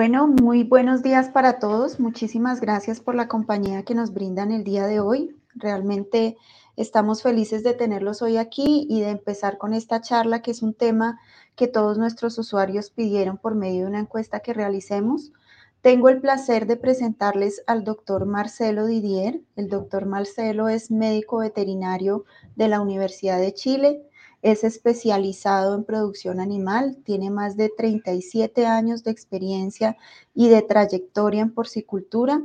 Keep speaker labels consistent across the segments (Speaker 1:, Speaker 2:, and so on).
Speaker 1: Bueno, muy buenos días para todos. Muchísimas gracias por la compañía que nos brindan el día de hoy. Realmente estamos felices de tenerlos hoy aquí y de empezar con esta charla, que es un tema que todos nuestros usuarios pidieron por medio de una encuesta que realicemos. Tengo el placer de presentarles al doctor Marcelo Didier. El doctor Marcelo es médico veterinario de la Universidad de Chile, es especializado en producción animal, tiene más de 37 años de experiencia y de trayectoria en porcicultura.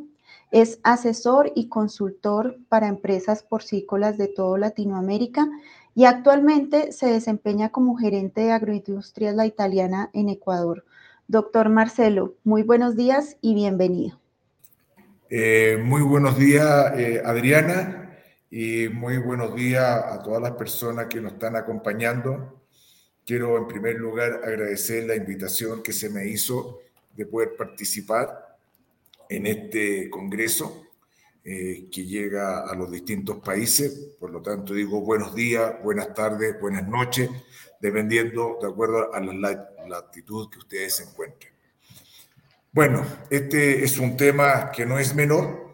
Speaker 1: Es asesor y consultor para empresas porcícolas de toda Latinoamérica y actualmente se desempeña como gerente de agroindustrias La Italiana en Ecuador. Doctor Marcelo, muy buenos días y bienvenido.
Speaker 2: Eh, muy buenos días, eh, Adriana y muy buenos días a todas las personas que nos están acompañando. Quiero en primer lugar agradecer la invitación que se me hizo de poder participar en este congreso eh, que llega a los distintos países. Por lo tanto, digo buenos días, buenas tardes, buenas noches, dependiendo de acuerdo a la latitud que ustedes se encuentren. Bueno, este es un tema que no es menor,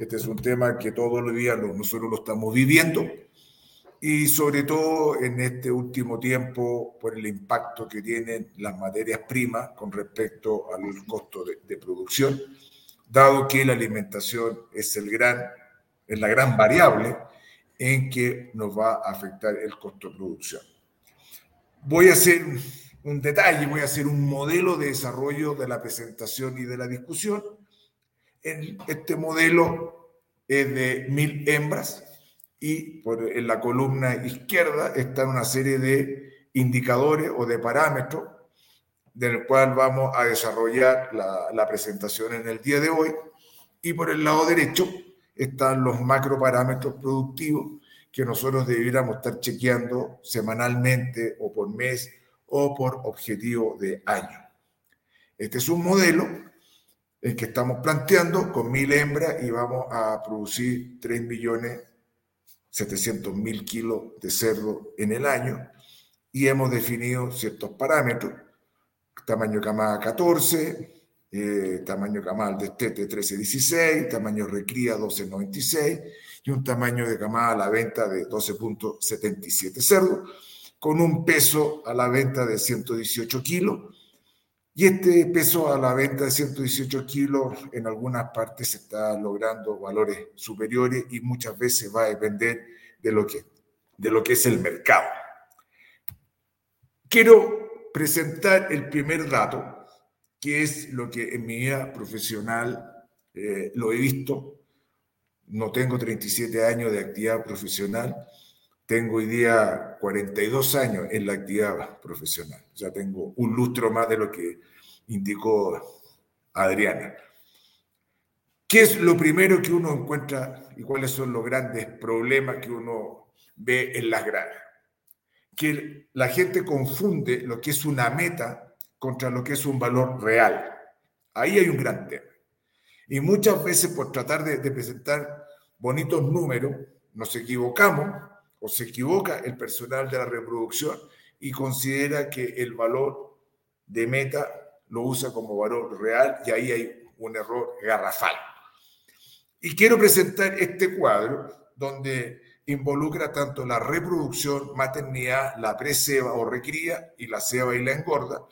Speaker 2: este es un tema que todos los días nosotros lo estamos viviendo y sobre todo en este último tiempo por el impacto que tienen las materias primas con respecto al costo de, producción, dado que la alimentación es, el gran, es la gran variable en que nos va a afectar el costo de producción. Voy a hacer un detalle, voy a hacer un modelo de desarrollo de la presentación y de la discusión en este modelo es de mil hembras y en la columna izquierda están una serie de indicadores o de parámetros del cual vamos a desarrollar la, la presentación en el día de hoy. Y por el lado derecho están los macro parámetros productivos que nosotros debiéramos estar chequeando semanalmente o por mes o por objetivo de año. Este es un modelo el que estamos planteando con mil hembras y vamos a producir 3 millones 700 mil kilos de cerdo en el año. Y hemos definido ciertos parámetros, tamaño camada 14, eh, tamaño camada de destete 13-16, tamaño recría 12-96 y un tamaño de camada a la venta de 12.77 cerdos, con un peso a la venta de 118 kilos y este peso a la venta de 118 kilos en algunas partes está logrando valores superiores y muchas veces va a depender de lo que, de lo que es el mercado. Quiero presentar el primer dato, que es lo que en mi vida profesional eh, lo he visto. No tengo 37 años de actividad profesional, tengo hoy día 42 años en la actividad profesional. O sea, tengo un lustro más de lo que indicó Adriana. ¿Qué es lo primero que uno encuentra y cuáles son los grandes problemas que uno ve en las granjas? Que la gente confunde lo que es una meta contra lo que es un valor real. Ahí hay un gran tema. Y muchas veces por tratar de, de presentar bonitos números, nos equivocamos o se equivoca el personal de la reproducción y considera que el valor de meta lo usa como valor real y ahí hay un error garrafal. Y quiero presentar este cuadro donde involucra tanto la reproducción, maternidad, la preceba o recría y la ceba y la engorda,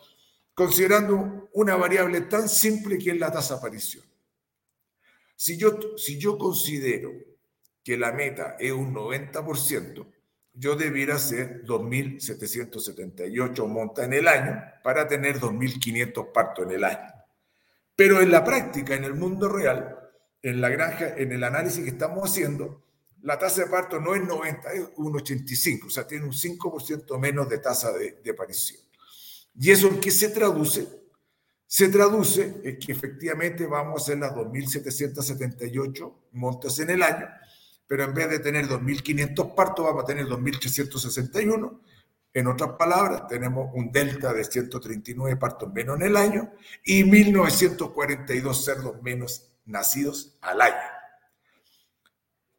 Speaker 2: considerando una variable tan simple que es la tasa de aparición. Si yo, si yo considero que la meta es un 90%, yo debiera hacer 2.778 montas en el año para tener 2.500 partos en el año. Pero en la práctica, en el mundo real, en la granja, en el análisis que estamos haciendo, la tasa de parto no es 90, es un 85, o sea, tiene un 5% menos de tasa de, de aparición. ¿Y eso en qué se traduce? Se traduce en que efectivamente vamos a hacer las 2.778 montas en el año, pero en vez de tener 2.500 partos, vamos a tener 2.361. En otras palabras, tenemos un delta de 139 partos menos en el año y 1.942 cerdos menos nacidos al año,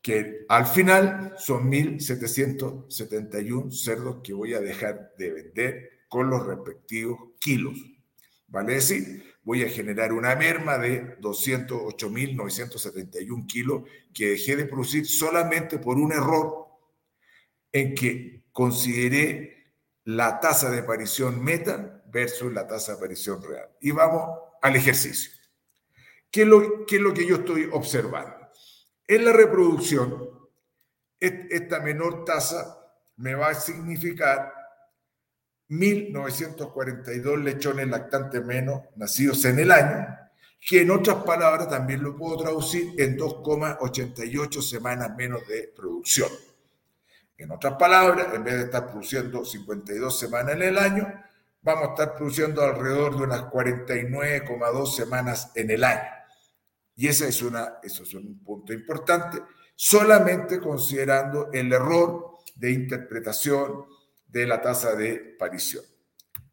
Speaker 2: que al final son 1.771 cerdos que voy a dejar de vender con los respectivos kilos. Vale decir, voy a generar una merma de 208.971 kilos que dejé de producir solamente por un error en que consideré la tasa de aparición meta versus la tasa de aparición real. Y vamos al ejercicio. ¿Qué es lo, qué es lo que yo estoy observando? En la reproducción, esta menor tasa me va a significar 1.942 lechones lactantes menos nacidos en el año, que en otras palabras también lo puedo traducir en 2,88 semanas menos de producción. En otras palabras, en vez de estar produciendo 52 semanas en el año, vamos a estar produciendo alrededor de unas 49,2 semanas en el año. Y esa es una, eso es un punto importante, solamente considerando el error de interpretación de la tasa de parición.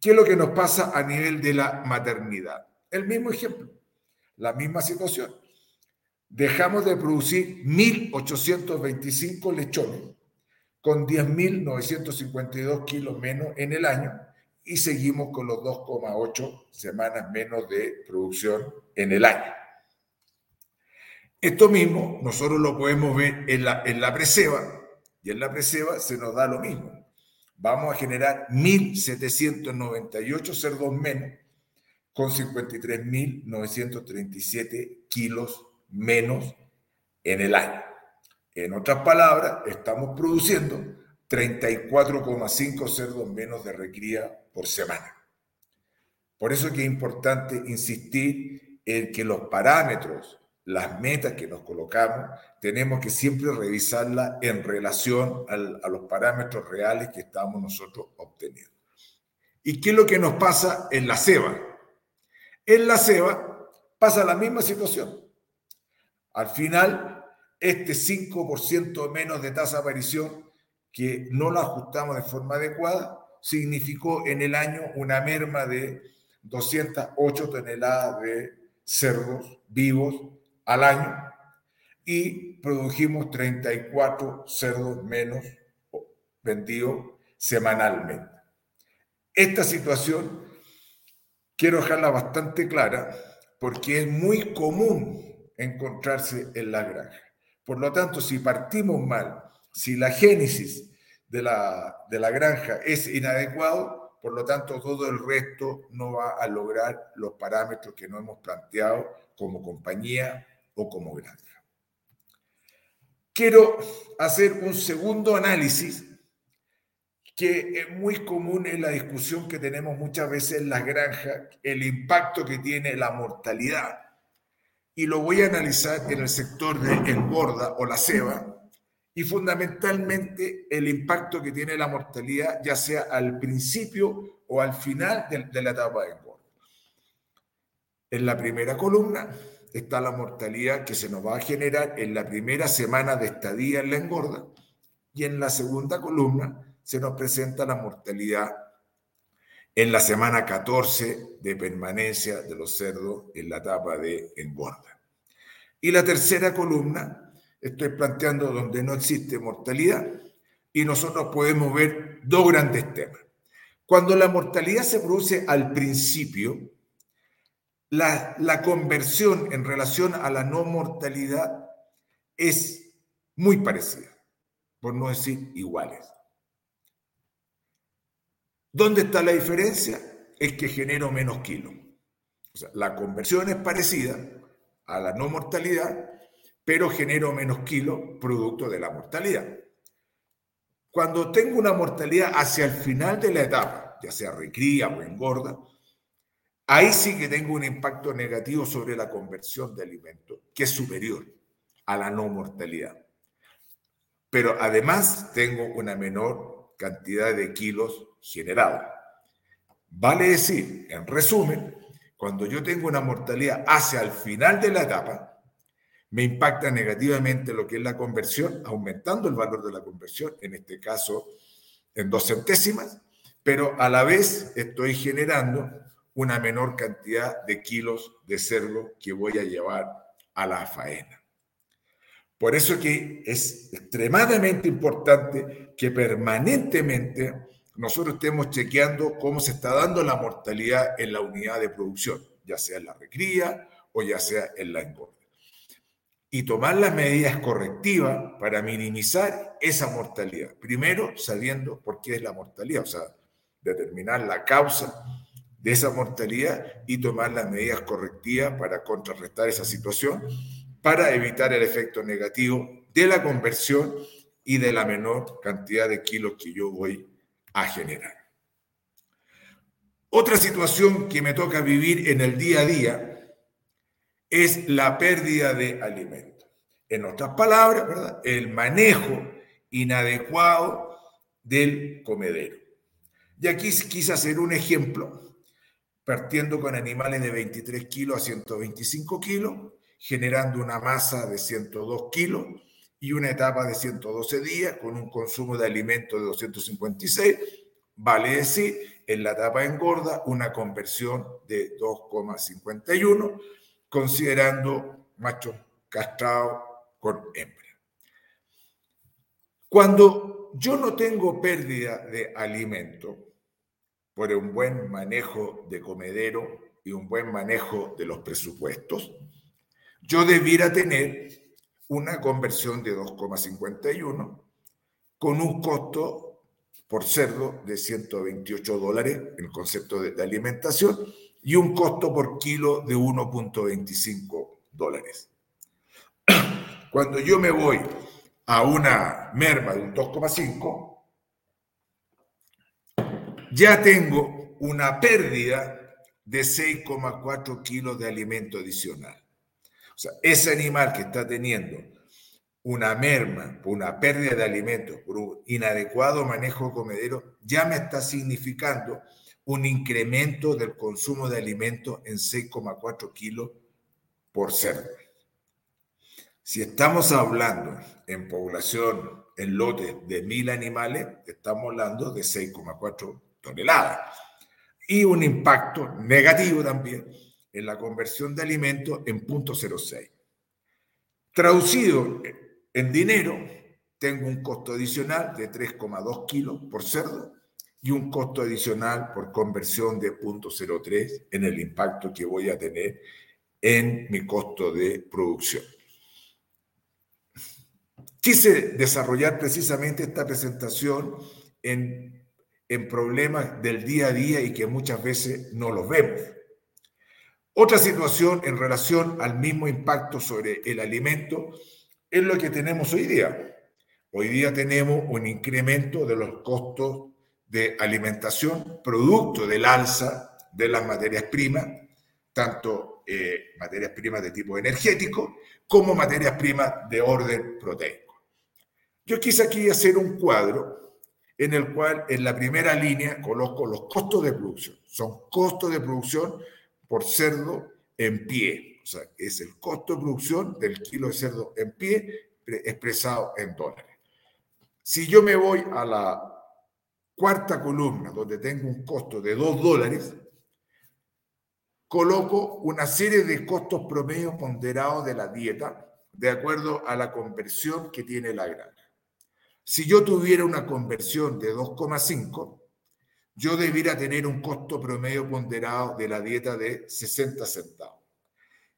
Speaker 2: ¿Qué es lo que nos pasa a nivel de la maternidad? El mismo ejemplo, la misma situación. Dejamos de producir 1.825 lechones con 10.952 kilos menos en el año y seguimos con los 2,8 semanas menos de producción en el año. Esto mismo nosotros lo podemos ver en la, en la preseba y en la preseba se nos da lo mismo vamos a generar 1.798 cerdos menos con 53.937 kilos menos en el año. En otras palabras, estamos produciendo 34,5 cerdos menos de recría por semana. Por eso es que es importante insistir en que los parámetros las metas que nos colocamos, tenemos que siempre revisarlas en relación a los parámetros reales que estamos nosotros obteniendo. ¿Y qué es lo que nos pasa en la ceba? En la ceba pasa la misma situación. Al final, este 5% menos de tasa de aparición que no lo ajustamos de forma adecuada, significó en el año una merma de 208 toneladas de cerdos vivos al año y produjimos 34 cerdos menos vendidos semanalmente. Esta situación quiero dejarla bastante clara porque es muy común encontrarse en la granja. Por lo tanto, si partimos mal, si la génesis de la, de la granja es inadecuado, por lo tanto todo el resto no va a lograr los parámetros que nos hemos planteado como compañía o como granja. Quiero hacer un segundo análisis que es muy común en la discusión que tenemos muchas veces en las granjas, el impacto que tiene la mortalidad. Y lo voy a analizar en el sector de engorda o la ceba, y fundamentalmente el impacto que tiene la mortalidad, ya sea al principio o al final de, de la etapa de engorda. En la primera columna está la mortalidad que se nos va a generar en la primera semana de estadía en la engorda y en la segunda columna se nos presenta la mortalidad en la semana 14 de permanencia de los cerdos en la etapa de engorda. Y la tercera columna estoy planteando donde no existe mortalidad y nosotros podemos ver dos grandes temas. Cuando la mortalidad se produce al principio, la, conversión en relación a la no mortalidad es muy parecida, por no decir iguales. ¿Dónde está la diferencia? Es que genero menos kilos. O sea, la conversión es parecida a la no mortalidad, pero genero menos kilos producto de la mortalidad. Cuando tengo una mortalidad hacia el final de la etapa, ya sea recría o engorda, Ahí sí que tengo un impacto negativo sobre la conversión de alimentos, que es superior a la no mortalidad. Pero además tengo una menor cantidad de kilos generados. Vale decir, en resumen, cuando yo tengo una mortalidad hacia el final de la etapa, me impacta negativamente lo que es la conversión, aumentando el valor de la conversión, en este caso en dos centésimas, pero a la vez estoy generando una menor cantidad de kilos de cerdo que voy a llevar a la faena. Por eso que es extremadamente importante que permanentemente nosotros estemos chequeando cómo se está dando la mortalidad en la unidad de producción. ya sea en la recría o ya sea en la engorda. Y tomar las medidas correctivas para minimizar esa mortalidad. Primero, sabiendo por qué es la mortalidad, o sea, determinar la causa de esa mortalidad y tomar las medidas correctivas para contrarrestar esa situación, para evitar el efecto negativo de la conversión y de la menor cantidad de kilos que yo voy a generar. Otra situación que me toca vivir en el día a día es la pérdida de alimentos. En otras palabras, ¿verdad? el manejo inadecuado del comedero. Y aquí quise hacer un ejemplo, partiendo con animales de 23 kilos a 125 kilos, generando una masa de 102 kilos y una etapa de 112 días con un consumo de alimento de 256, vale decir, en la etapa engorda una conversión de 2,51, considerando macho castrado con hembra. Cuando yo no tengo pérdida de alimento por un buen manejo de comedero y un buen manejo de los presupuestos, yo debiera tener una conversión de 2,51 con un costo por cerdo de 128 dólares, el concepto de, alimentación, y un costo por kilo de 1.25 dólares. Cuando yo me voy a una merma de un 2,5, ya tengo una pérdida de 6,4 kilos de alimento adicional. O sea, ese animal que está teniendo una merma, una pérdida de alimentos, por un inadecuado manejo comedero, ya me está significando un incremento del consumo de alimentos en 6,4 kilos por cerdo. Si estamos hablando en población, en lotes de mil animales, estamos hablando de 6,4 toneladas. Y un impacto negativo también en la conversión de alimentos en 0.06. Traducido en dinero, tengo un costo adicional de 3,2 kilos por cerdo y un costo adicional por conversión de 0.03 en el impacto que voy a tener en mi costo de producción. Quise desarrollar precisamente esta presentación en, en problemas del día a día y que muchas veces no los vemos. Otra situación en relación al mismo impacto sobre el alimento es lo que tenemos hoy día. Hoy día tenemos un incremento de los costos de alimentación producto del alza de las materias primas, tanto eh, materias primas de tipo energético como materias primas de orden proteico. Yo quise aquí hacer un cuadro en el cual en la primera línea coloco los costos de producción. Son costos de producción por cerdo en pie. O sea, es el costo de producción del kilo de cerdo en pie expresado en dólares. Si yo me voy a la cuarta columna, donde tengo un costo de 2 dólares, coloco una serie de costos promedio ponderados de la dieta de acuerdo a la conversión que tiene la granja. Si yo tuviera una conversión de 2,5, yo debiera tener un costo promedio ponderado de la dieta de 60 centavos.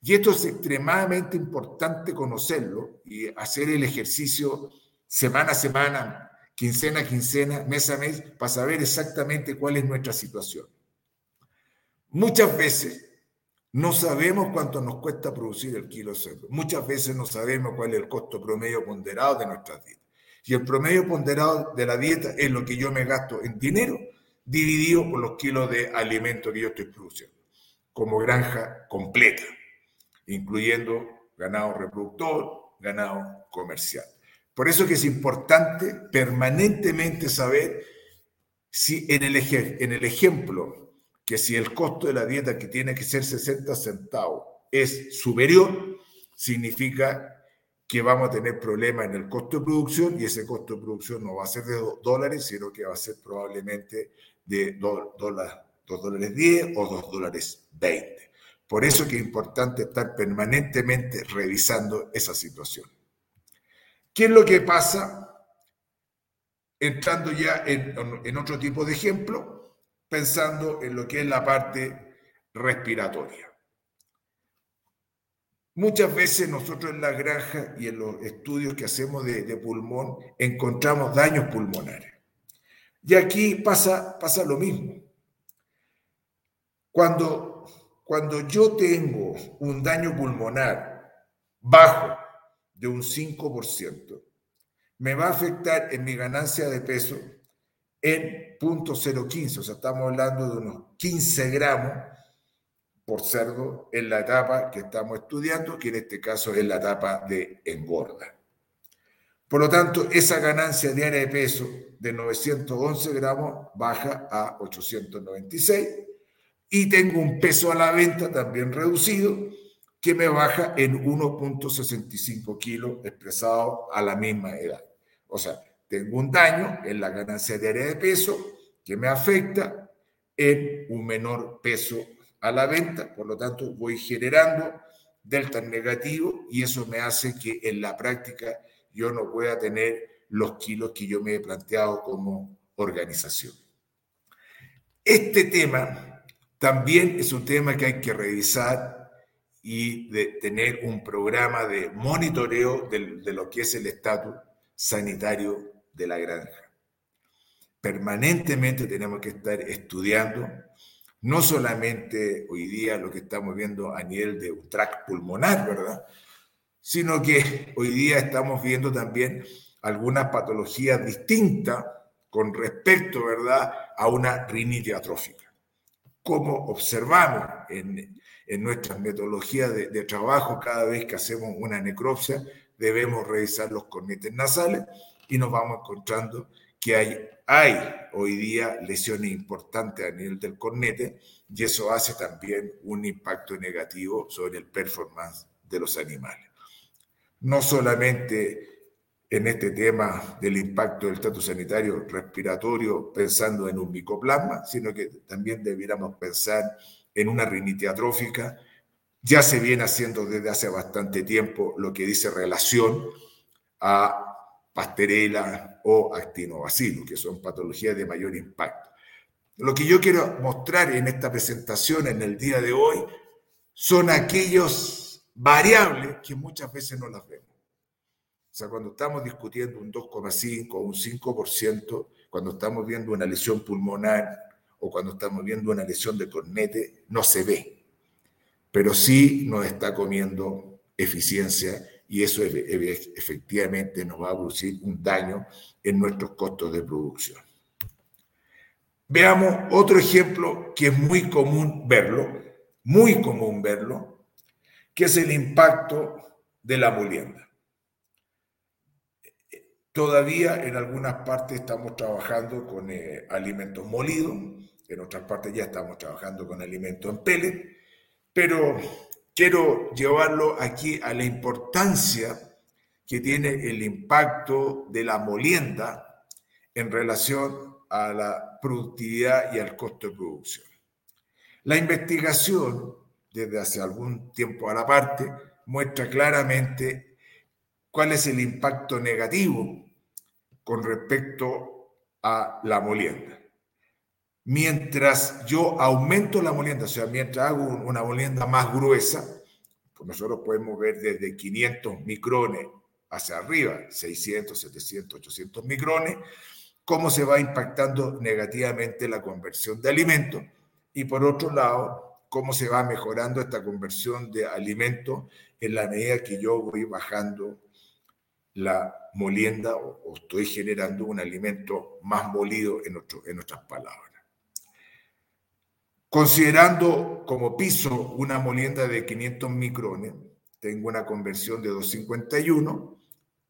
Speaker 2: Y esto es extremadamente importante conocerlo y hacer el ejercicio semana a semana, quincena a quincena, mes a mes, para saber exactamente cuál es nuestra situación. Muchas veces no sabemos cuánto nos cuesta producir el kilo de cerdo. Muchas veces no sabemos cuál es el costo promedio ponderado de nuestra dieta. Y el promedio ponderado de la dieta es lo que yo me gasto en dinero dividido por los kilos de alimento que yo estoy produciendo, como granja completa, incluyendo ganado reproductor, ganado comercial. Por eso que es importante permanentemente saber si en el, en el ejemplo que si el costo de la dieta que tiene que ser 60 centavos es superior, significa que vamos a tener problemas en el costo de producción y ese costo de producción no va a ser de dólares, sino que va a ser probablemente de 2 dólares 10 o 2 dólares 20. Por eso que es importante estar permanentemente revisando esa situación. ¿Qué es lo que pasa? Entrando ya en, en otro tipo de ejemplo, pensando en lo que es la parte respiratoria. Muchas veces nosotros en la granja y en los estudios que hacemos de, pulmón encontramos daños pulmonares. Y aquí pasa, pasa lo mismo. Cuando, cuando yo tengo un daño pulmonar bajo de un 5%, me va a afectar en mi ganancia de peso en 0.015, o sea, estamos hablando de unos 15 gramos por cerdo en la etapa que estamos estudiando, que en este caso es la etapa de engorda. Por lo tanto, esa ganancia diaria de peso de 911 gramos baja a 896 y tengo un peso a la venta también reducido que me baja en 1.65 kilos expresado a la misma edad. O sea, tengo un daño en la ganancia diaria de peso que me afecta en un menor peso a la venta, por lo tanto voy generando delta negativo y eso me hace que en la práctica yo no pueda tener los kilos que yo me he planteado como organización. Este tema también es un tema que hay que revisar y de tener un programa de monitoreo de, de lo que es el estatus sanitario de la granja. Permanentemente tenemos que estar estudiando no solamente hoy día lo que estamos viendo a nivel de un tract pulmonar, ¿verdad? Sino que hoy día estamos viendo también algunas patologías distintas con respecto, ¿verdad?, a una rinitis atrófica. Como observamos en, en nuestras metodologías de, de, trabajo, cada vez que hacemos una necropsia, debemos revisar los cornetes nasales y nos vamos encontrando que hay, hay hoy día lesiones importantes a nivel del cornete y eso hace también un impacto negativo sobre el performance de los animales. No solamente en este tema del impacto del estatus sanitario respiratorio pensando en un micoplasma, sino que también debiéramos pensar en una rinitis atrófica. Ya se viene haciendo desde hace bastante tiempo lo que dice relación a pasterela o actinobacillus, que son patologías de mayor impacto. Lo que yo quiero mostrar en esta presentación en el día de hoy son aquellos variables que muchas veces no las vemos. O sea, cuando estamos discutiendo un 2,5 o un 5%, cuando estamos viendo una lesión pulmonar o cuando estamos viendo una lesión de cornete, no se ve. Pero sí nos está comiendo eficiencia y eso efectivamente nos va a producir un daño en nuestros costos de producción. Veamos otro ejemplo que es muy común verlo, muy común verlo, que es el impacto de la molienda. Todavía en algunas partes estamos trabajando con eh, alimentos molidos, en otras partes ya estamos trabajando con alimentos en pellet, pero quiero llevarlo aquí a la importancia que tiene el impacto de la molienda en relación a la productividad y al costo de producción. La investigación, desde hace algún tiempo a la parte, muestra claramente cuál es el impacto negativo con respecto a la molienda mientras yo aumento la molienda, o sea, mientras hago una molienda más gruesa, pues nosotros podemos ver desde 500 micrones hacia arriba, 600, 700, 800 micrones, cómo se va impactando negativamente la conversión de alimentos y por otro lado, cómo se va mejorando esta conversión de alimentos en la medida que yo voy bajando la molienda o, estoy generando un alimento más molido en, en nuestras palabras. Considerando como piso una molienda de 500 micrones, tengo una conversión de 251,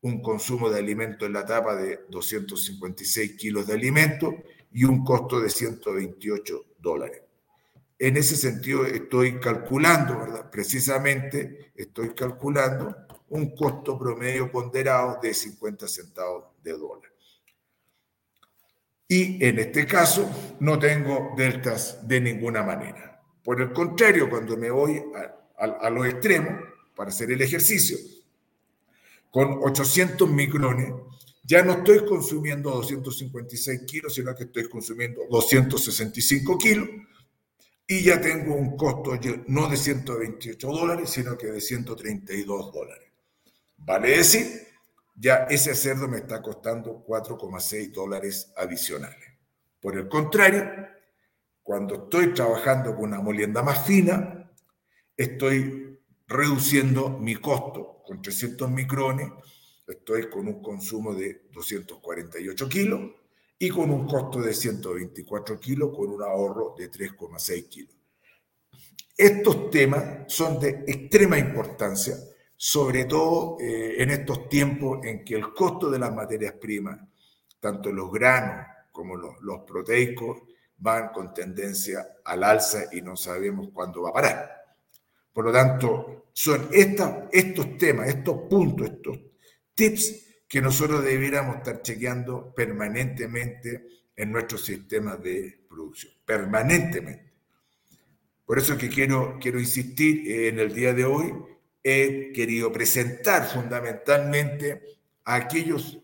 Speaker 2: un consumo de alimento en la tapa de 256 kilos de alimento y un costo de 128 dólares. En ese sentido estoy calculando, ¿verdad? Precisamente estoy calculando un costo promedio ponderado de 50 centavos de dólar. Y en este caso no tengo deltas de ninguna manera. Por el contrario, cuando me voy a, a, los extremos para hacer el ejercicio, con 800 micrones, ya no estoy consumiendo 256 kilos, sino que estoy consumiendo 265 kilos, y ya tengo un costo no de 128 dólares, sino que de 132 dólares. Vale ya ese cerdo me está costando 4,6 dólares adicionales. Por el contrario, cuando estoy trabajando con una molienda más fina, estoy reduciendo mi costo con 300 micrones, estoy con un consumo de 248 kilos y con un costo de 124 kilos con un ahorro de 3,6 kilos. Estos temas son de extrema importancia, sobre todo eh, en estos tiempos en que el costo de las materias primas, tanto los granos como los, proteicos, van con tendencia al alza y no sabemos cuándo va a parar. Por lo tanto, son estos temas, estos puntos, estos tips que nosotros debiéramos estar chequeando permanentemente en nuestros sistemas de producción, permanentemente. Por eso que quiero, quiero insistir en el día de hoy, he querido presentar fundamentalmente aquellos,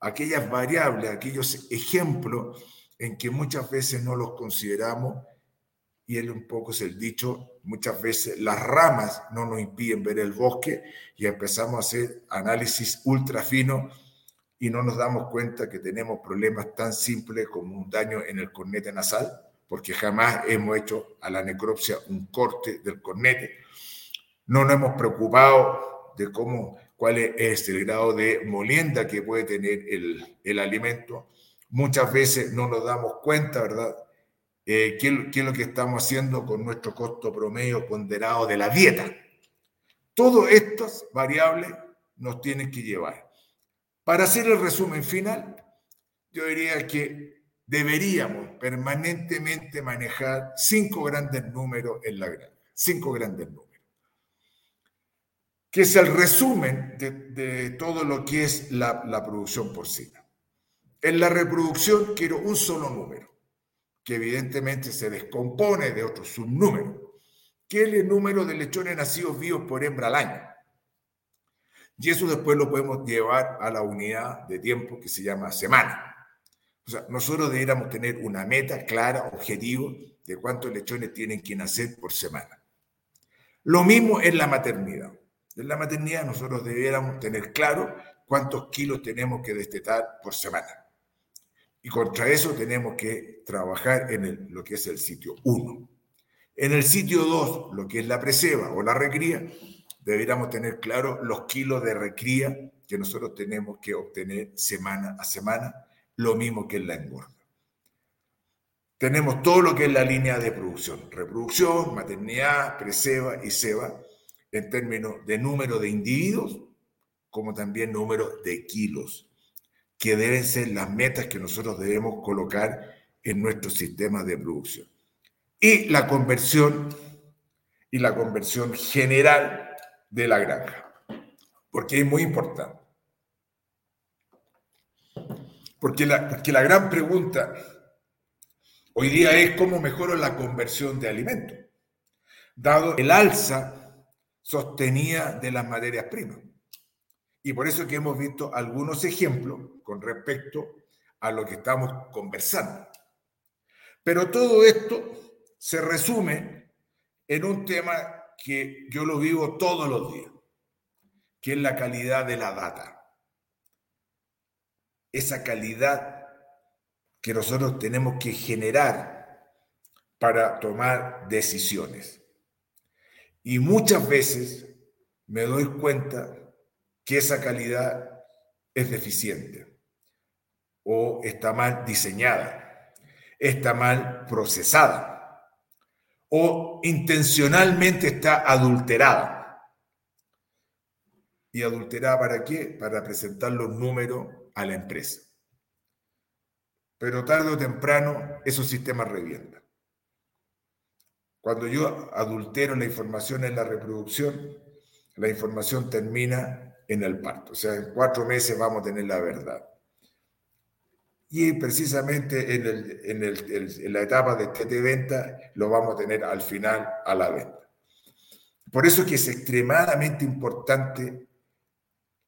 Speaker 2: aquellas variables, aquellos ejemplos en que muchas veces no los consideramos y él un poco es el dicho, muchas veces las ramas no nos impiden ver el bosque y empezamos a hacer análisis ultra fino y no nos damos cuenta que tenemos problemas tan simples como un daño en el cornete nasal, porque jamás hemos hecho a la necropsia un corte del cornete. No nos hemos preocupado de cómo, cuál es el grado de molienda que puede tener el, el alimento. Muchas veces no nos damos cuenta, ¿verdad?, eh, ¿qué, es lo que estamos haciendo con nuestro costo promedio ponderado de la dieta. Todas estas variables nos tienen que llevar. Para hacer el resumen final, yo diría que deberíamos permanentemente manejar cinco grandes números en la granja, cinco grandes números, que es el resumen de, todo lo que es la, la producción porcina. En la reproducción quiero un solo número que evidentemente se descompone de otro subnúmero, que es el número de lechones nacidos vivos por hembra al año. Y eso después lo podemos llevar a la unidad de tiempo que se llama semana. O sea, nosotros deberíamos tener una meta clara, objetivo, de cuántos lechones tienen que nacer por semana. Lo mismo en la maternidad. En la maternidad nosotros deberíamos tener claro cuántos kilos tenemos que destetar por semana. Y contra eso tenemos que trabajar en lo que es el sitio 1. En el sitio 2, lo que es la preseba o la recría, deberíamos tener claro los kilos de recría que nosotros tenemos que obtener semana a semana, lo mismo que en la engorda. Tenemos todo lo que es la línea de producción, reproducción, maternidad, preseba y ceba, en términos de número de individuos, como también número de kilos que deben ser las metas que nosotros debemos colocar en nuestro sistema de producción. Y la conversión y la conversión general de la granja, porque es muy importante. Porque la, porque la gran pregunta hoy día es cómo mejoro la conversión de alimentos, dado el alza sostenida de las materias primas. Y por eso que hemos visto algunos ejemplos con respecto a lo que estamos conversando. Pero todo esto se resume en un tema que yo lo vivo todos los días, que es la calidad de la data. Esa calidad que nosotros tenemos que generar para tomar decisiones. Y muchas veces me doy cuenta que esa calidad es deficiente o está mal diseñada, está mal procesada o intencionalmente está adulterada. ¿Y adulterada para qué? Para presentar los números a la empresa. Pero tarde o temprano esos sistemas revientan. Cuando yo adultero la información en la reproducción, la información termina en el parto. O sea, en cuatro meses vamos a tener la verdad. Y precisamente en, el, en, el, en la etapa de este venta lo vamos a tener al final a la venta. Por eso que es extremadamente importante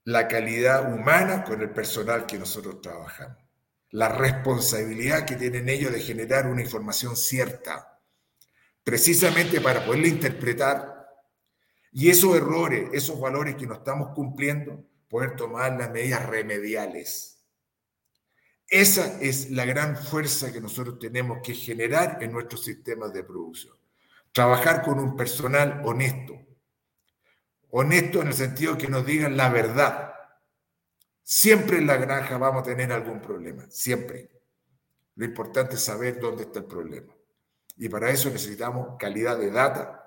Speaker 2: la calidad humana con el personal que nosotros trabajamos. La responsabilidad que tienen ellos de generar una información cierta, precisamente para poderle interpretar y esos errores, esos valores que no estamos cumpliendo, poder tomar las medidas remediales. Esa es la gran fuerza que nosotros tenemos que generar en nuestros sistemas de producción. Trabajar con un personal honesto. Honesto en el sentido que nos digan la verdad. Siempre en la granja vamos a tener algún problema, siempre. Lo importante es saber dónde está el problema. Y para eso necesitamos calidad de data,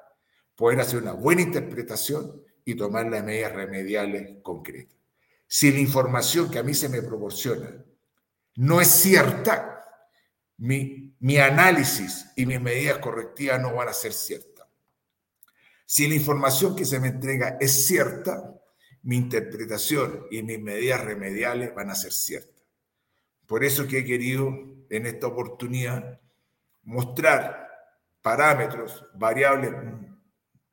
Speaker 2: poder hacer una buena interpretación y tomar las medidas remediales concretas. Si la información que a mí se me proporciona no es cierta, mi, mi análisis y mis medidas correctivas no van a ser ciertas. Si la información que se me entrega es cierta, mi interpretación y mis medidas remediales van a ser ciertas. Por eso que he querido en esta oportunidad mostrar parámetros, variables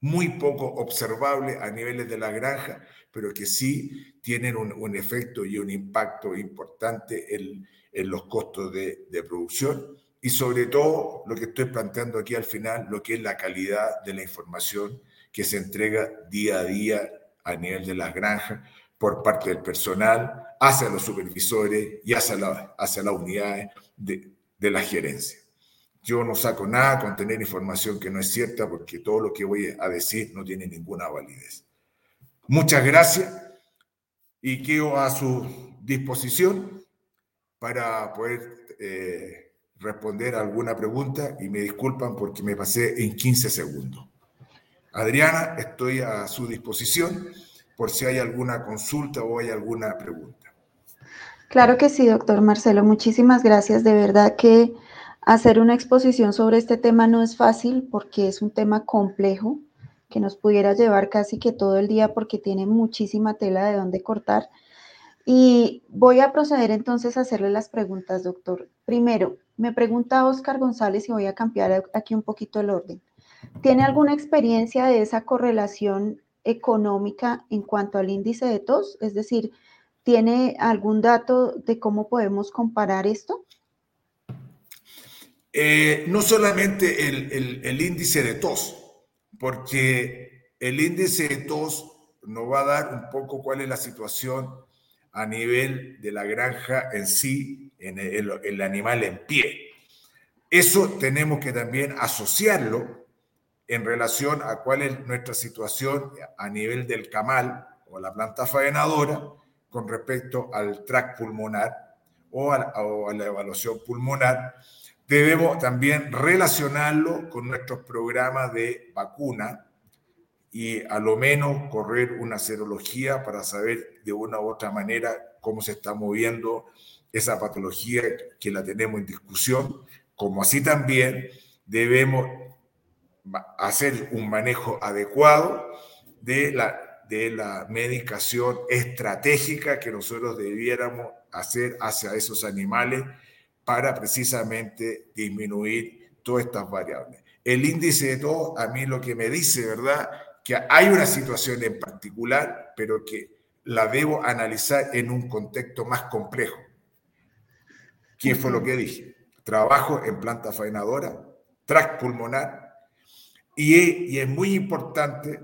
Speaker 2: muy poco observable a niveles de la granja, pero que sí tienen un, efecto y un impacto importante en, los costos de, de, producción y sobre todo lo que estoy planteando aquí al final, lo que es la calidad de la información que se entrega día a día a nivel de las granjas por parte del personal hacia los supervisores y hacia, la, hacia las unidades de, de la gerencia. Yo no saco nada con tener información que no es cierta porque todo lo que voy a decir no tiene ninguna validez. Muchas gracias y quedo a su disposición para poder eh, responder alguna pregunta y me disculpan porque me pasé en 15 segundos. Adriana, estoy a su disposición por si hay alguna consulta o hay alguna pregunta.
Speaker 1: Claro que sí, doctor Marcelo. Muchísimas gracias. De verdad que Hacer una exposición sobre este tema no es fácil porque es un tema complejo que nos pudiera llevar casi que todo el día porque tiene muchísima tela de dónde cortar. Y voy a proceder entonces a hacerle las preguntas, doctor. Primero, me pregunta Oscar González y voy a cambiar aquí un poquito el orden. ¿Tiene alguna experiencia de esa correlación económica en cuanto al índice de tos? Es decir, ¿tiene algún dato de cómo podemos comparar esto?
Speaker 2: Eh, no solamente el, índice de tos, porque el índice de tos nos va a dar un poco cuál es la situación a nivel de la granja en sí, en el, el animal en pie. Eso tenemos que también asociarlo en relación a cuál es nuestra situación a nivel del camal o la planta faenadora con respecto al tract pulmonar o a la evaluación pulmonar Debemos también relacionarlo con nuestros programas de vacuna y a lo menos correr una serología para saber de una u otra manera cómo se está moviendo esa patología que la tenemos en discusión, como así también debemos hacer un manejo adecuado de la, de la medicación estratégica que nosotros debiéramos hacer hacia esos animales para precisamente disminuir todas estas variables. El índice de todo, a mí lo que me dice, ¿verdad? Que hay una situación en particular, pero que la debo analizar en un contexto más complejo. ¿Qué fue lo que dije? Trabajo en planta faenadora, tract pulmonar, y, es muy importante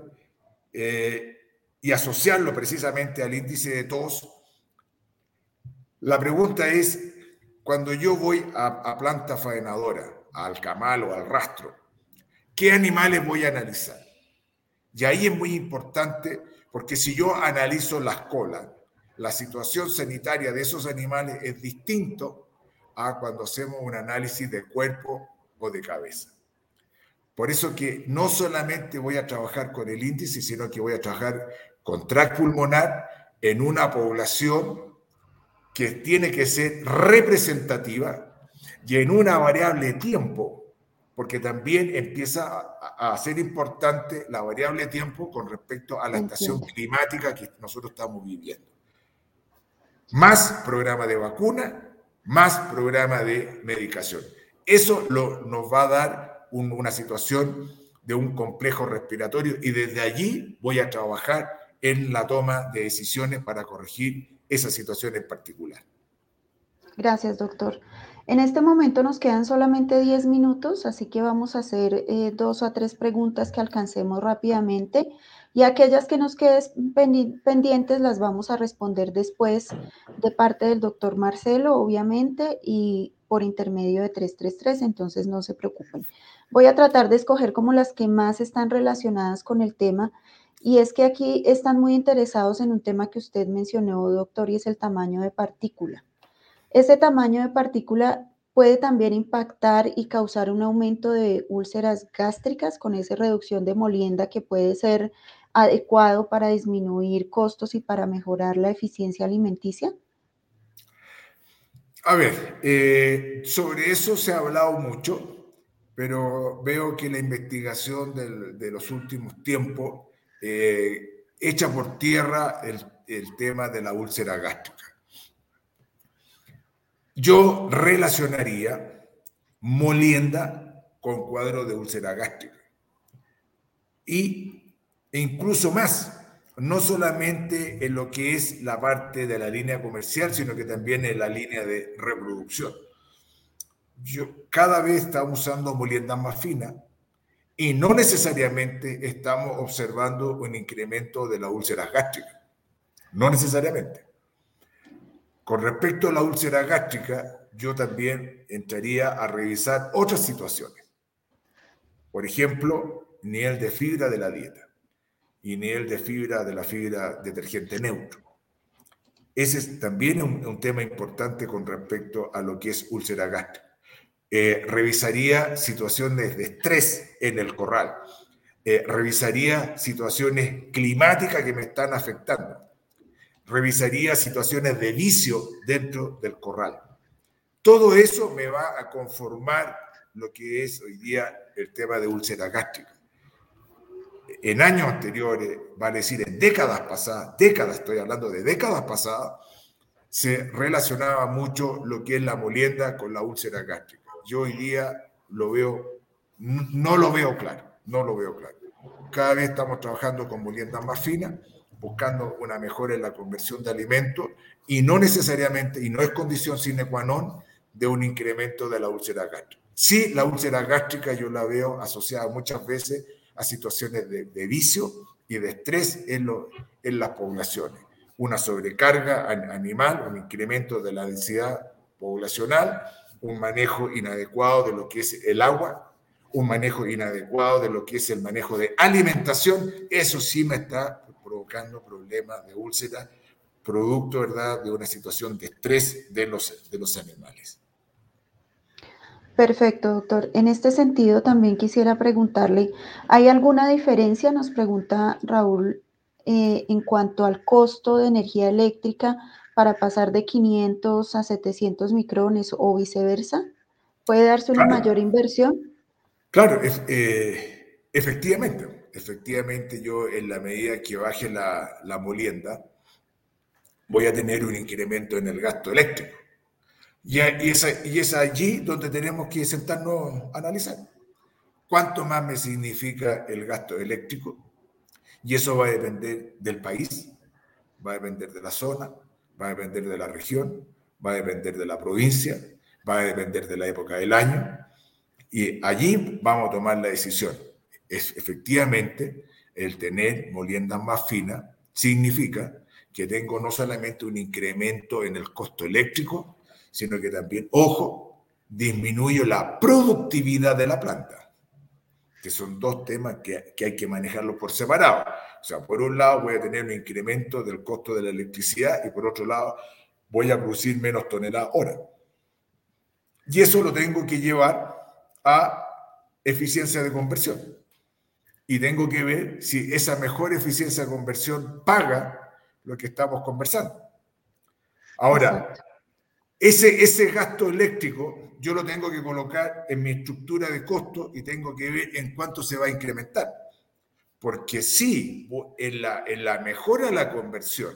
Speaker 2: eh, y asociarlo precisamente al índice de tos. La pregunta es, cuando yo voy a, planta faenadora, al camal o al rastro, ¿qué animales voy a analizar? Y ahí es muy importante porque si yo analizo las colas, la situación sanitaria de esos animales es distinto a cuando hacemos un análisis de cuerpo o de cabeza. Por eso que no solamente voy a trabajar con el índice, sino que voy a trabajar con tract pulmonar en una población que tiene que ser representativa y en una variable tiempo, porque también empieza a, ser importante la variable tiempo con respecto a la estación climática que nosotros estamos viviendo. Más programa de vacuna, más programa de medicación. Eso lo, nos va a dar una situación de un complejo respiratorio y desde allí voy a trabajar en la toma de decisiones para corregir esa situación en particular.
Speaker 1: Gracias, doctor. En este momento nos quedan solamente 10 minutos, así que vamos a hacer eh, dos a tres preguntas que alcancemos rápidamente y aquellas que nos queden pendientes las vamos a responder después de parte del doctor Marcelo, obviamente, y por intermedio de 333, entonces no se preocupen. Voy a tratar de escoger como las que más están relacionadas con el tema y es que aquí están muy interesados en un tema que usted mencionó, doctor, y es el tamaño de partícula. Ese tamaño de partícula puede también impactar y causar un aumento de úlceras gástricas con esa reducción de molienda que puede ser adecuado para disminuir costos y para mejorar la eficiencia alimenticia?
Speaker 2: A ver, eh, sobre eso se ha hablado mucho, pero veo que la investigación de los últimos tiempos eh, echa por tierra el tema de la úlcera gástrica. Yo relacionaría molienda con cuadro de úlcera gástrica. Y incluso más, no solamente en lo que es la parte de la línea comercial, sino que también en la línea de reproducción. Yo, cada vez estamos usando molienda más fina y no necesariamente estamos observando un incremento de la úlcera gástrica. No necesariamente. Con respecto a la úlcera gástrica, yo también entraría a revisar otras situaciones. Por ejemplo, nivel de fibra de la dieta y nivel de fibra de la fibra detergente neutro. Ese es también un, tema importante con respecto a lo que es úlcera gástrica. Eh, revisaría situaciones de estrés en el corral. Eh, revisaría situaciones climáticas que me están afectando revisaría situaciones de vicio dentro del corral. Todo eso me va a conformar lo que es hoy día el tema de úlcera gástrica. En años anteriores, vale decir en décadas pasadas, décadas, estoy hablando de décadas pasadas, se relacionaba mucho lo que es la molienda con la úlcera gástrica. Yo hoy día lo veo, no lo veo claro, no lo veo claro. Cada vez estamos trabajando con moliendas más finas, buscando una mejora en la conversión de alimentos y no necesariamente, y no es condición sine qua non de un incremento de la úlcera gástrica. Sí, la úlcera gástrica yo la veo asociada muchas veces a situaciones de, vicio y de estrés en, en las poblaciones. Una sobrecarga animal, un incremento de la densidad poblacional, un manejo inadecuado de lo que es el agua, un manejo inadecuado de lo que es el manejo de alimentación, eso sí me está provocando problemas de úlcera, producto ¿verdad? de una situación de estrés de los, de los animales.
Speaker 1: Perfecto, doctor. En este sentido, también quisiera preguntarle, ¿hay alguna diferencia, nos pregunta Raúl, eh, en cuanto al costo de energía eléctrica para pasar de 500 a 700 micrones o viceversa? ¿Puede darse una mayor inversión?
Speaker 2: Claro, eh, efectivamente efectivamente yo en la medida que baje la, la molienda, voy a tener un incremento en el gasto eléctrico. Y, es, y es allí donde tenemos que sentarnos a analizar. ¿Cuánto más me significa el gasto eléctrico? Y eso va a depender del país, va a depender de la zona, va a depender de la región, va a depender de la provincia, va a depender de la época del año. Y allí vamos a tomar la decisión es efectivamente el tener moliendas más finas significa que tengo no solamente un incremento en el costo eléctrico, sino que también, ojo, disminuyo la productividad de la planta, que son dos temas que, que hay que manejarlos por separado. O sea, por un lado voy a tener un incremento del costo de la electricidad y por otro lado voy a producir menos toneladas hora. Y eso lo tengo que llevar a eficiencia de conversión y tengo que ver si esa mejor eficiencia de conversión paga lo que estamos conversando. Ahora, ese, ese gasto eléctrico yo lo tengo que colocar en mi estructura de costo y tengo que ver en cuánto se va a incrementar. Porque la, en la mejora de la conversión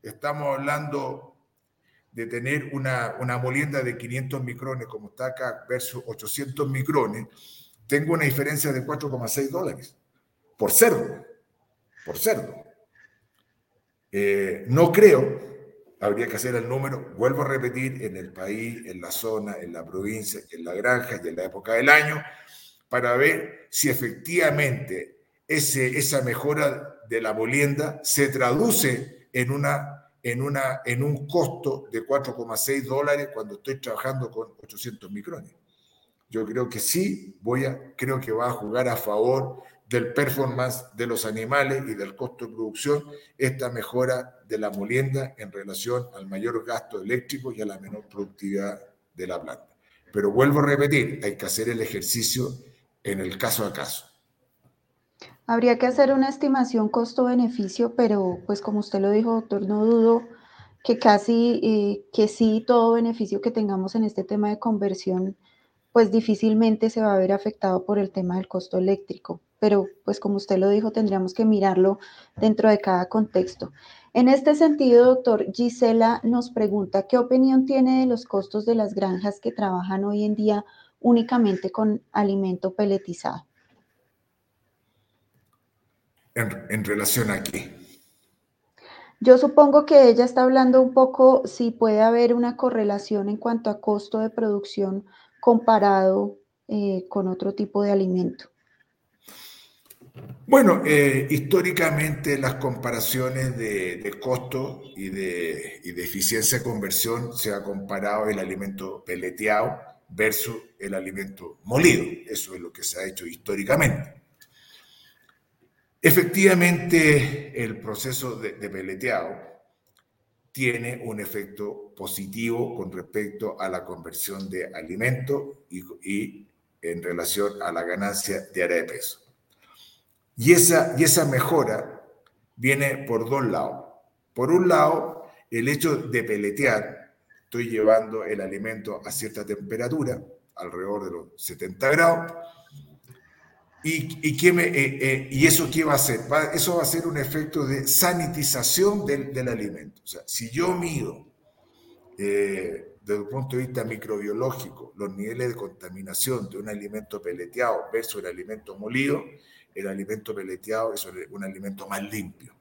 Speaker 2: estamos hablando de tener una, una molienda de 500 micrones como está acá versus 800 micrones, tengo una diferencia de 4,6 dólares por cerdo, por cerdo. Eh, no creo, habría que hacer el número, vuelvo a repetir, en el país, en la zona, en la provincia, en la granja y en la época del año, para ver si efectivamente esa mejora de la molienda se traduce en, una, en, una, en un costo de 4,6 dólares cuando estoy trabajando con 800 micrones. Yo creo que sí, voy a, creo que va a jugar a favor del performance de los animales y del costo de producción, esta mejora de la molienda en relación al mayor gasto eléctrico y a la menor productividad de la planta. Pero vuelvo a repetir, hay que hacer el ejercicio en el caso a caso.
Speaker 1: Habría que hacer una estimación costo-beneficio, pero pues como usted lo dijo, doctor, no dudo que casi, eh, que sí, todo beneficio que tengamos en este tema de conversión, pues difícilmente se va a ver afectado por el tema del costo eléctrico pero pues como usted lo dijo, tendríamos que mirarlo dentro de cada contexto. En este sentido, doctor, Gisela nos pregunta, ¿qué opinión tiene de los costos de las granjas que trabajan hoy en día únicamente con alimento peletizado?
Speaker 2: ¿En, relación a qué?
Speaker 1: Yo supongo que ella está hablando un poco si puede haber una correlación en cuanto a costo de producción comparado eh, con otro tipo de alimento.
Speaker 2: Bueno, eh, históricamente las comparaciones de, costo y de, eficiencia de conversión se ha comparado el alimento peleteado versus el alimento molido. Eso es lo que se ha hecho históricamente. Efectivamente, el proceso de, peleteado tiene un efecto positivo con respecto a la conversión de alimento y, en relación a la ganancia de área de peso. Y esa, y esa mejora viene por dos lados. Por un lado, el hecho de peletear, estoy llevando el alimento a cierta temperatura, alrededor de los 70 grados, ¿Y, y, me, eh, eh, ¿Y, eso qué va a hacer? eso va a ser un efecto de sanitización del, del alimento. O sea, si yo mido eh, desde el punto de vista microbiológico los niveles de contaminación de un alimento peleteado versus el alimento molido, el alimento peleteado es un alimento más limpio.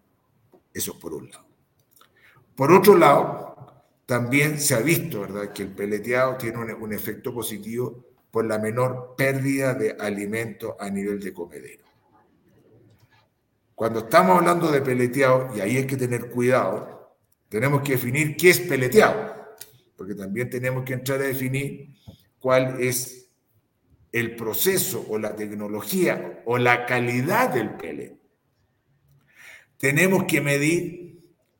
Speaker 2: Eso por un lado. Por otro lado, también se ha visto, ¿verdad?, que el peleteado tiene un, efecto positivo por la menor pérdida de alimento a nivel de comedero. Cuando estamos hablando de peleteado, y ahí hay que tener cuidado, tenemos que definir qué es peleteado, porque también tenemos que entrar a definir cuál es el proceso o la tecnología o la calidad del pellet. Tenemos que medir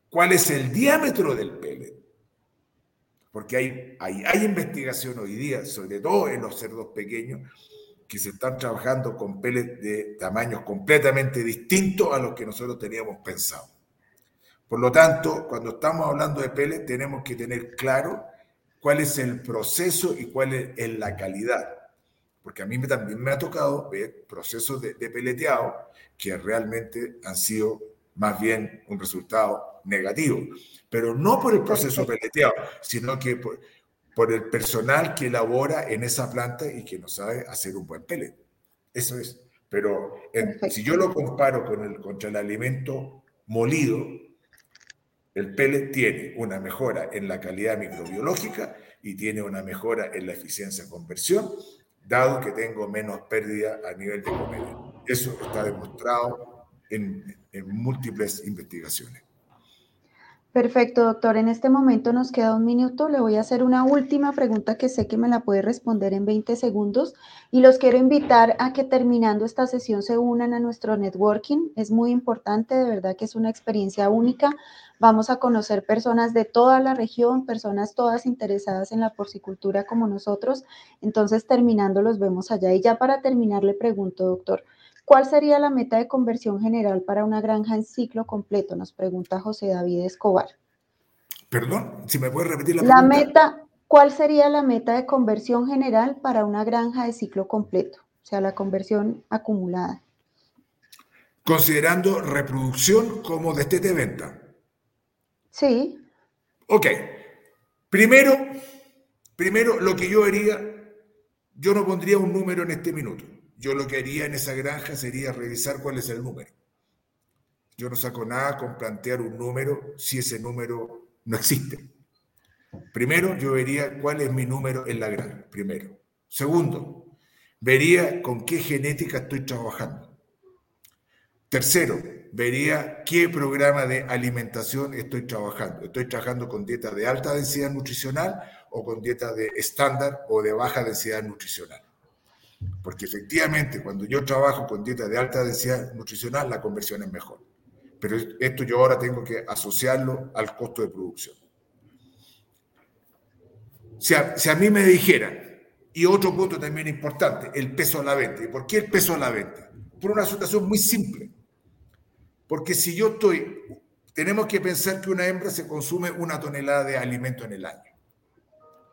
Speaker 2: cuál es el diámetro del pellet. Porque hay, hay, hay investigación hoy día, sobre todo en los cerdos pequeños, que se están trabajando con pellets de tamaños completamente distintos a los que nosotros teníamos pensado. Por lo tanto, cuando estamos hablando de pellets, tenemos que tener claro cuál es el proceso y cuál es la calidad porque a mí también me ha tocado ver procesos de, peleteado que realmente han sido más bien un resultado negativo, pero no por el proceso peleteado, sino que por, el personal que elabora en esa planta y que no sabe hacer un buen pellet. Eso es. Pero si yo lo comparo con el, contra el alimento molido, el pellet tiene una mejora en la calidad microbiológica y tiene una mejora en la eficiencia de conversión dado que tengo menos pérdida a nivel de comedia. Eso está demostrado en, en múltiples investigaciones.
Speaker 1: Perfecto, doctor. En este momento nos queda un minuto. Le voy a hacer una última pregunta que sé que me la puede responder en 20 segundos y los quiero invitar a que terminando esta sesión se unan a nuestro networking. Es muy importante, de verdad que es una experiencia única. Vamos a conocer personas de toda la región, personas todas interesadas en la porcicultura como nosotros. Entonces, terminando, los vemos allá. Y ya para terminar, le pregunto, doctor, ¿Cuál sería la meta de conversión general para una granja en ciclo completo? Nos pregunta José David Escobar.
Speaker 2: Perdón, si me puede repetir la,
Speaker 1: la meta. ¿Cuál sería la meta de conversión general para una granja de ciclo completo? O sea, la conversión acumulada.
Speaker 2: Considerando reproducción como destete de venta.
Speaker 1: Sí.
Speaker 2: Ok. Primero, primero lo que yo haría, yo no pondría un número en este minuto. Yo lo que haría en esa granja sería revisar cuál es el número. Yo no saco nada con plantear un número si ese número No existe. Primero, yo vería cuál es mi número en la granja, primero. Segundo, vería con qué genética estoy trabajando. Tercero, vería qué programa de alimentación estoy trabajando. Estoy trabajando con dieta de alta densidad nutricional o con dieta de estándar o de baja densidad nutricional. Porque efectivamente, cuando yo trabajo con dieta de alta densidad nutricional, la conversión es mejor. Pero esto yo ahora tengo que asociarlo al costo de producción. Si a, si a mí me dijeran, y otro punto también importante, el peso a la venta. ¿Y por qué el peso a la venta? Por una situación muy simple. Porque si yo estoy, tenemos que pensar que una hembra se consume una tonelada de alimento en el año.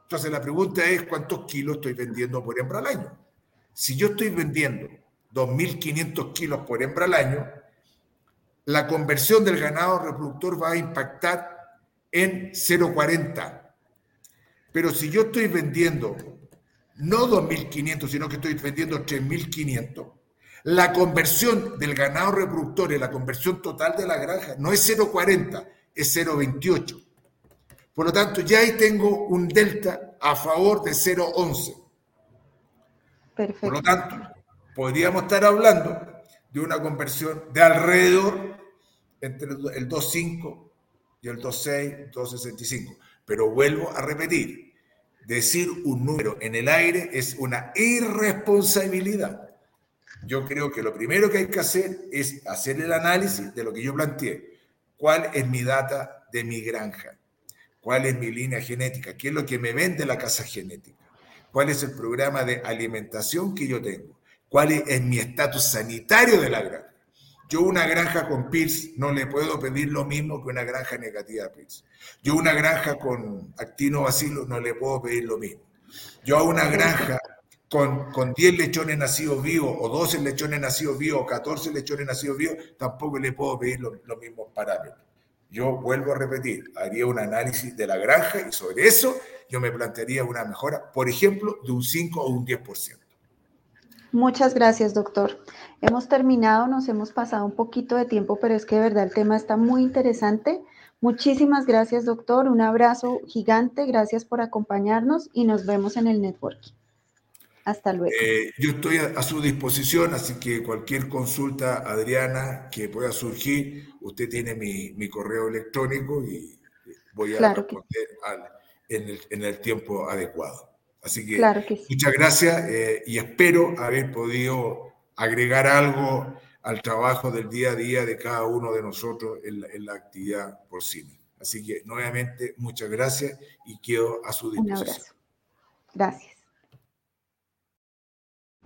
Speaker 2: Entonces la pregunta es cuántos kilos estoy vendiendo por hembra al año. Si yo estoy vendiendo 2.500 kilos por hembra al año, la conversión del ganado reproductor va a impactar en 0,40. Pero si yo estoy vendiendo no 2.500, sino que estoy vendiendo 3.500, la conversión del ganado reproductor y la conversión total de la granja no es 0,40, es 0,28. Por lo tanto, ya ahí tengo un delta a favor de 0,11. Por lo tanto, podríamos estar hablando de una conversión de alrededor entre el 2,5 y el 2,6, 2,65. Pero vuelvo a repetir, decir un número en el aire es una irresponsabilidad. Yo creo que lo primero que hay que hacer es hacer el análisis de lo que yo planteé. ¿Cuál es mi data de mi granja? cuál es mi línea genética, qué es lo que me vende la casa genética, cuál es el programa de alimentación que yo tengo, cuál es, mi estatus sanitario de la granja. Yo una granja con PIRS no le puedo pedir lo mismo que una granja negativa a PIRS. Yo una granja con actino vacilo no le puedo pedir lo mismo. Yo a una granja con, con 10 lechones nacidos vivos o 12 lechones nacidos vivos o 14 lechones nacidos vivos, tampoco le puedo pedir los mismos parámetros. Yo vuelvo a repetir, haría un análisis de la granja y sobre eso yo me plantearía una mejora, por ejemplo, de un 5 o un 10%.
Speaker 1: Muchas gracias, doctor. Hemos terminado, nos hemos pasado un poquito de tiempo, pero es que de verdad el tema está muy interesante. Muchísimas gracias, doctor. Un abrazo gigante. Gracias por acompañarnos y nos vemos en el networking. Hasta luego.
Speaker 2: Eh, yo estoy a, su disposición, así que cualquier consulta, Adriana, que pueda surgir, usted tiene mi, correo electrónico y voy a responder en, el, tiempo adecuado. Así que, muchas gracias eh, y espero haber podido agregar algo al trabajo del día a día de cada uno de nosotros en la, en la actividad porcina. Así que nuevamente muchas gracias y quedo a su disposición. Un abrazo.
Speaker 1: Gracias.